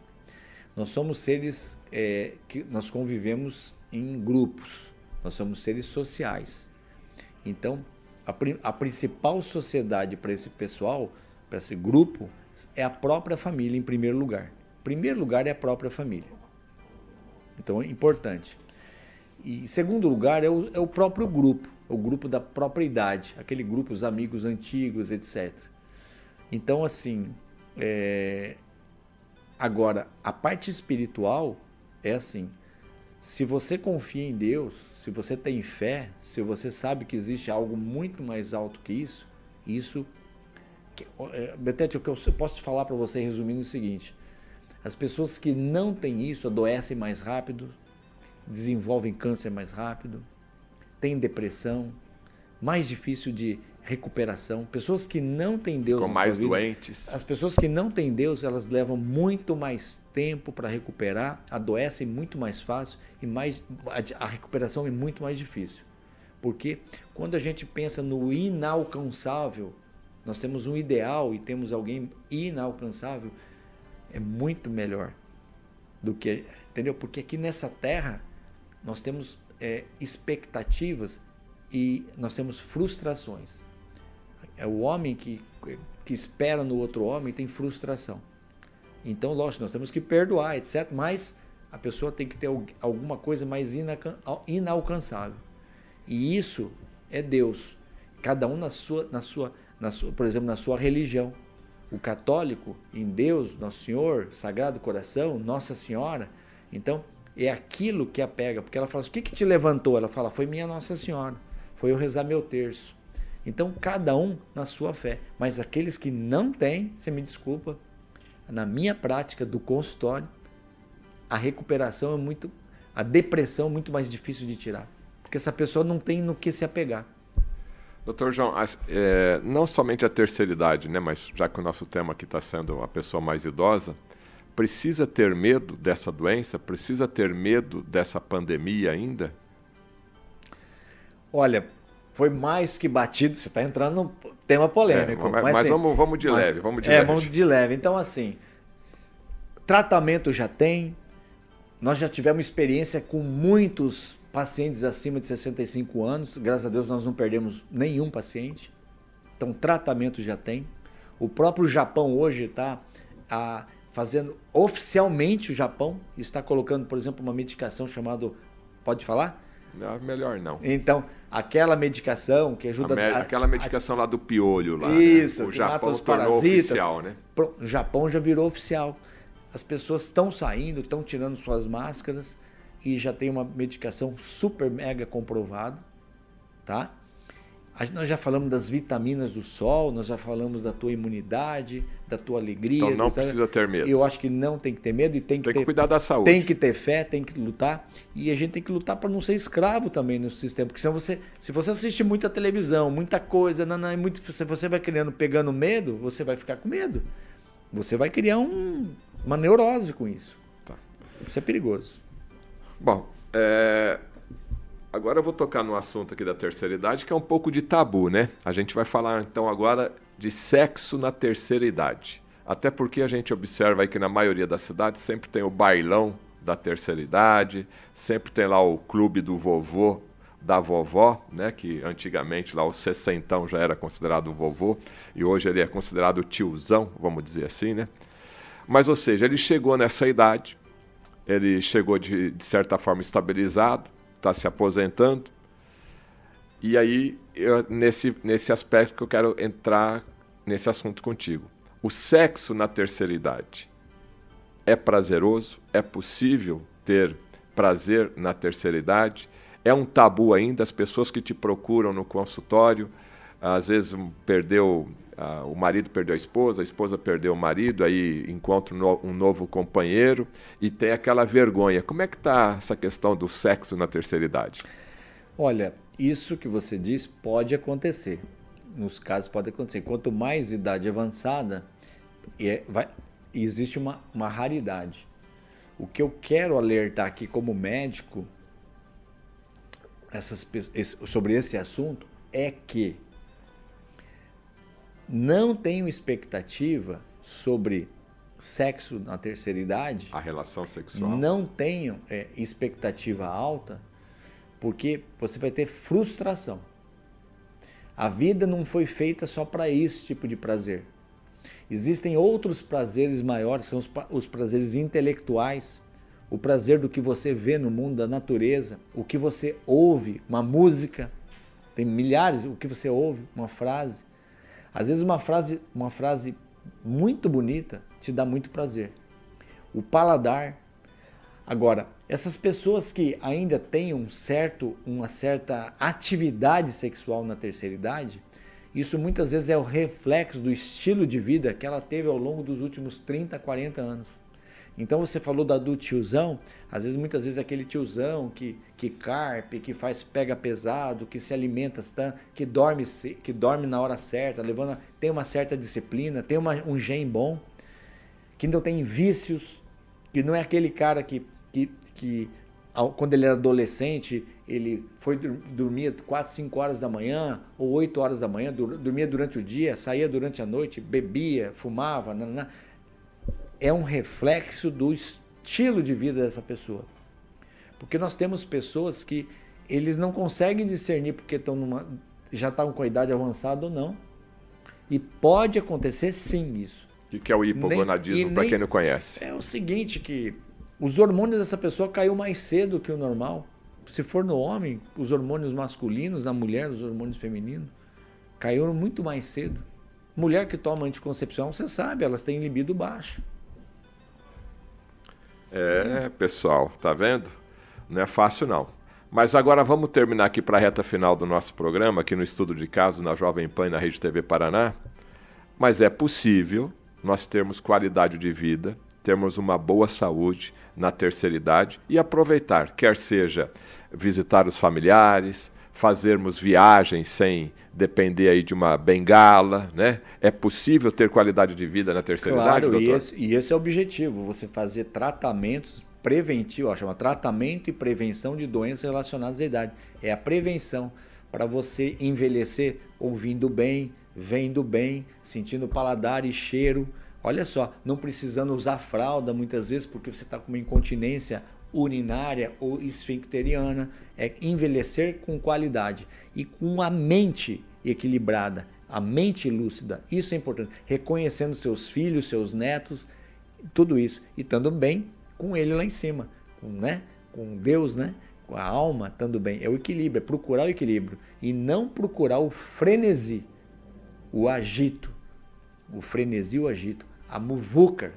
Nós somos seres é, que nós convivemos em grupos, nós somos seres sociais. Então, a, a principal sociedade para esse pessoal, para esse grupo, é a própria família em primeiro lugar. Primeiro lugar é a própria família. Então é importante. E segundo lugar é o, é o próprio grupo, o grupo da própria idade, aquele grupo, os amigos antigos, etc. Então, assim, é... agora, a parte espiritual é assim: se você confia em Deus, se você tem fé, se você sabe que existe algo muito mais alto que isso, isso Betete, o que eu posso falar para você resumindo é o seguinte: as pessoas que não têm isso adoecem mais rápido, desenvolvem câncer mais rápido, têm depressão, mais difícil de recuperação. Pessoas que não têm Deus. Com mais vida, doentes. As pessoas que não têm Deus, elas levam muito mais tempo para recuperar, adoecem muito mais fácil e mais, a recuperação é muito mais difícil. Porque quando a gente pensa no inalcançável, nós temos um ideal e temos alguém inalcançável, é muito melhor do que. Entendeu? Porque aqui nessa terra nós temos é, expectativas e nós temos frustrações. É o homem que, que espera no outro homem tem frustração. Então, lógico, nós temos que perdoar, etc. Mas a pessoa tem que ter alguma coisa mais inalcançável. E isso é Deus. Cada um na sua, na sua, na sua, por exemplo, na sua religião. O católico em Deus, Nosso Senhor, Sagrado Coração, Nossa Senhora. Então, é aquilo que a pega, porque ela fala assim, o que, que te levantou? Ela fala, foi minha Nossa Senhora, foi eu rezar meu terço. Então, cada um na sua fé. Mas aqueles que não têm, você me desculpa, na minha prática do consultório, a recuperação é muito, a depressão é muito mais difícil de tirar. Porque essa pessoa não tem no que se apegar. Doutor João, é, não somente a terceira idade, né, mas já que o nosso tema aqui está sendo a pessoa mais idosa, precisa ter medo dessa doença? Precisa ter medo dessa pandemia ainda? Olha, foi mais que batido, você está entrando num tema polêmico. É, mas, mas assim, vamos, vamos de mas, leve, vamos de é, leve. vamos de leve. Então, assim, tratamento já tem, nós já tivemos experiência com muitos pacientes acima de 65 anos, graças a Deus nós não perdemos nenhum paciente, então tratamento já tem. O próprio Japão hoje está fazendo, oficialmente o Japão está colocando, por exemplo, uma medicação chamada, pode falar? Não, melhor não. Então, aquela medicação que ajuda... Me, a, aquela medicação a, lá do piolho lá, Isso, né? o Japão mata os tornou parasitas. oficial, né? O Japão já virou oficial. As pessoas estão saindo, estão tirando suas máscaras e já tem uma medicação super mega comprovada, tá? Nós já falamos das vitaminas do sol, nós já falamos da tua imunidade, da tua alegria. Então não precisa ter medo. Eu acho que não tem que ter medo e tem que tem ter, que cuidar da saúde. Tem que ter fé, tem que lutar e a gente tem que lutar para não ser escravo também no sistema, porque senão você, se você assiste muita televisão, muita coisa, não, não, muito, se você vai criando, pegando medo, você vai ficar com medo. Você vai criar um, uma neurose com isso. Tá. Isso é perigoso. Bom, é... agora eu vou tocar no assunto aqui da terceira idade, que é um pouco de tabu, né? A gente vai falar então agora de sexo na terceira idade. Até porque a gente observa aí que na maioria das cidades sempre tem o bailão da terceira idade, sempre tem lá o clube do vovô, da vovó, né, que antigamente lá o sessentão já era considerado um vovô e hoje ele é considerado tiozão, vamos dizer assim, né? Mas ou seja, ele chegou nessa idade, ele chegou de, de certa forma estabilizado, está se aposentando. E aí, eu, nesse, nesse aspecto que eu quero entrar nesse assunto contigo. O sexo na terceira idade é prazeroso? É possível ter prazer na terceira idade? É um tabu ainda? As pessoas que te procuram no consultório, às vezes perdeu o marido perdeu a esposa, a esposa perdeu o marido, aí encontra um novo companheiro e tem aquela vergonha. Como é que está essa questão do sexo na terceira idade? Olha, isso que você diz pode acontecer. Nos casos pode acontecer. Quanto mais idade avançada, é, vai, existe uma, uma raridade. O que eu quero alertar aqui como médico essas, sobre esse assunto é que não tenho expectativa sobre sexo na terceira idade. A relação sexual. Não tenho é, expectativa alta, porque você vai ter frustração. A vida não foi feita só para esse tipo de prazer. Existem outros prazeres maiores, são os, os prazeres intelectuais, o prazer do que você vê no mundo da natureza, o que você ouve, uma música, tem milhares, o que você ouve, uma frase. Às vezes uma frase, uma frase muito bonita te dá muito prazer. O paladar. Agora, essas pessoas que ainda têm um certo, uma certa atividade sexual na terceira idade, isso muitas vezes é o reflexo do estilo de vida que ela teve ao longo dos últimos 30, 40 anos. Então você falou da do tiozão, às vezes muitas vezes aquele tiozão que que carpe, que faz pega pesado, que se alimenta, que dorme que dorme na hora certa, levando tem uma certa disciplina, tem uma, um gen bom, que não tem vícios, que não é aquele cara que que, que quando ele era adolescente, ele foi dormia 4, 5 horas da manhã ou 8 horas da manhã, dormia durante o dia, saía durante a noite, bebia, fumava, nanana. É um reflexo do estilo de vida dessa pessoa. Porque nós temos pessoas que eles não conseguem discernir porque estão numa, já estão com a idade avançada ou não. E pode acontecer sim isso. O que é o hipogonadismo, para quem não conhece? É o seguinte, que os hormônios dessa pessoa caiu mais cedo que o normal. Se for no homem, os hormônios masculinos, na mulher, os hormônios femininos, caíram muito mais cedo. Mulher que toma anticoncepção, você sabe, elas têm libido baixo. É, pessoal, tá vendo? Não é fácil não. Mas agora vamos terminar aqui para a reta final do nosso programa, aqui no Estudo de Caso, na Jovem Pan e na Rede TV Paraná. Mas é possível nós termos qualidade de vida, termos uma boa saúde na terceira idade e aproveitar, quer seja visitar os familiares, fazermos viagens sem depender aí de uma bengala, né? É possível ter qualidade de vida na terceira claro, idade, doutor? E esse, e esse é o objetivo, você fazer tratamentos preventivos, chama tratamento e prevenção de doenças relacionadas à idade. É a prevenção para você envelhecer ouvindo bem, vendo bem, sentindo paladar e cheiro, Olha só, não precisando usar fralda muitas vezes porque você está com uma incontinência urinária ou esfincteriana, é envelhecer com qualidade e com a mente equilibrada, a mente lúcida. Isso é importante. Reconhecendo seus filhos, seus netos, tudo isso e estando bem com ele lá em cima, com, né? com Deus, né? com a alma, estando bem. É o equilíbrio, é procurar o equilíbrio e não procurar o frenesi, o agito, o frenesi, o agito a muvuca,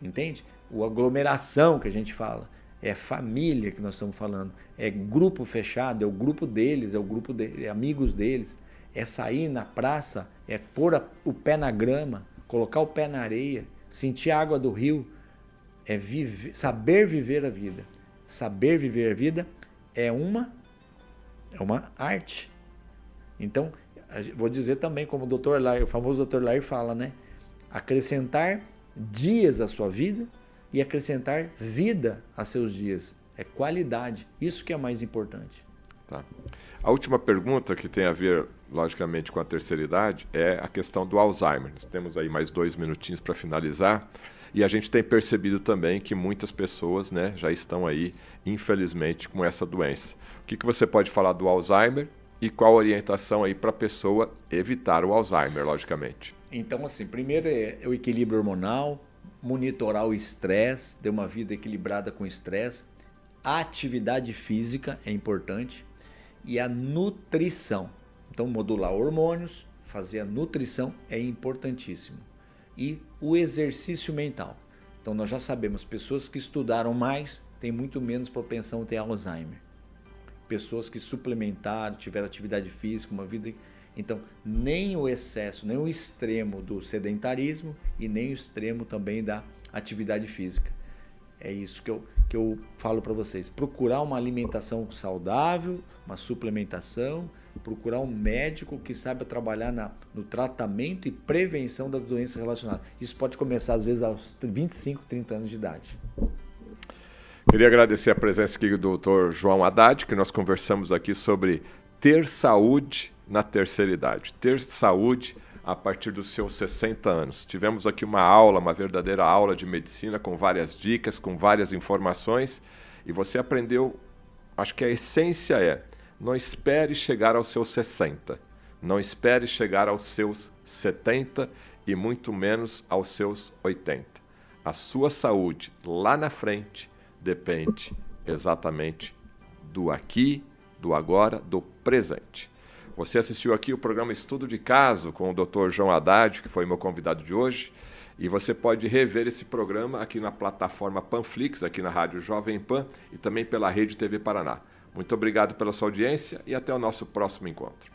entende? O aglomeração que a gente fala. É família que nós estamos falando. É grupo fechado, é o grupo deles, é o grupo de é amigos deles. É sair na praça, é pôr o pé na grama, colocar o pé na areia, sentir a água do rio. É saber viver a vida. Saber viver a vida é uma é uma arte. Então, vou dizer também como o doutor Lai, o famoso doutor Lai fala, né? acrescentar dias à sua vida e acrescentar vida a seus dias. É qualidade. Isso que é mais importante. Tá. A última pergunta, que tem a ver, logicamente, com a terceira idade, é a questão do Alzheimer. Temos aí mais dois minutinhos para finalizar. E a gente tem percebido também que muitas pessoas né, já estão aí, infelizmente, com essa doença. O que, que você pode falar do Alzheimer e qual a orientação aí para a pessoa evitar o Alzheimer, logicamente? Então, assim, primeiro é, é o equilíbrio hormonal, monitorar o estresse, ter uma vida equilibrada com estresse. A atividade física é importante e a nutrição. Então, modular hormônios, fazer a nutrição é importantíssimo. E o exercício mental. Então, nós já sabemos, pessoas que estudaram mais têm muito menos propensão a ter Alzheimer. Pessoas que suplementaram, tiveram atividade física, uma vida então, nem o excesso, nem o extremo do sedentarismo e nem o extremo também da atividade física. É isso que eu, que eu falo para vocês. Procurar uma alimentação saudável, uma suplementação, procurar um médico que saiba trabalhar na, no tratamento e prevenção das doenças relacionadas. Isso pode começar, às vezes, aos 25, 30 anos de idade. Queria agradecer a presença aqui do doutor João Haddad, que nós conversamos aqui sobre ter saúde na terceira idade. Ter saúde a partir dos seus 60 anos. Tivemos aqui uma aula, uma verdadeira aula de medicina com várias dicas, com várias informações e você aprendeu, acho que a essência é: não espere chegar aos seus 60, não espere chegar aos seus 70 e muito menos aos seus 80. A sua saúde lá na frente depende exatamente do aqui, do agora, do presente. Você assistiu aqui o programa Estudo de Caso com o Dr. João Haddad, que foi meu convidado de hoje. E você pode rever esse programa aqui na plataforma Panflix, aqui na Rádio Jovem Pan e também pela Rede TV Paraná. Muito obrigado pela sua audiência e até o nosso próximo encontro.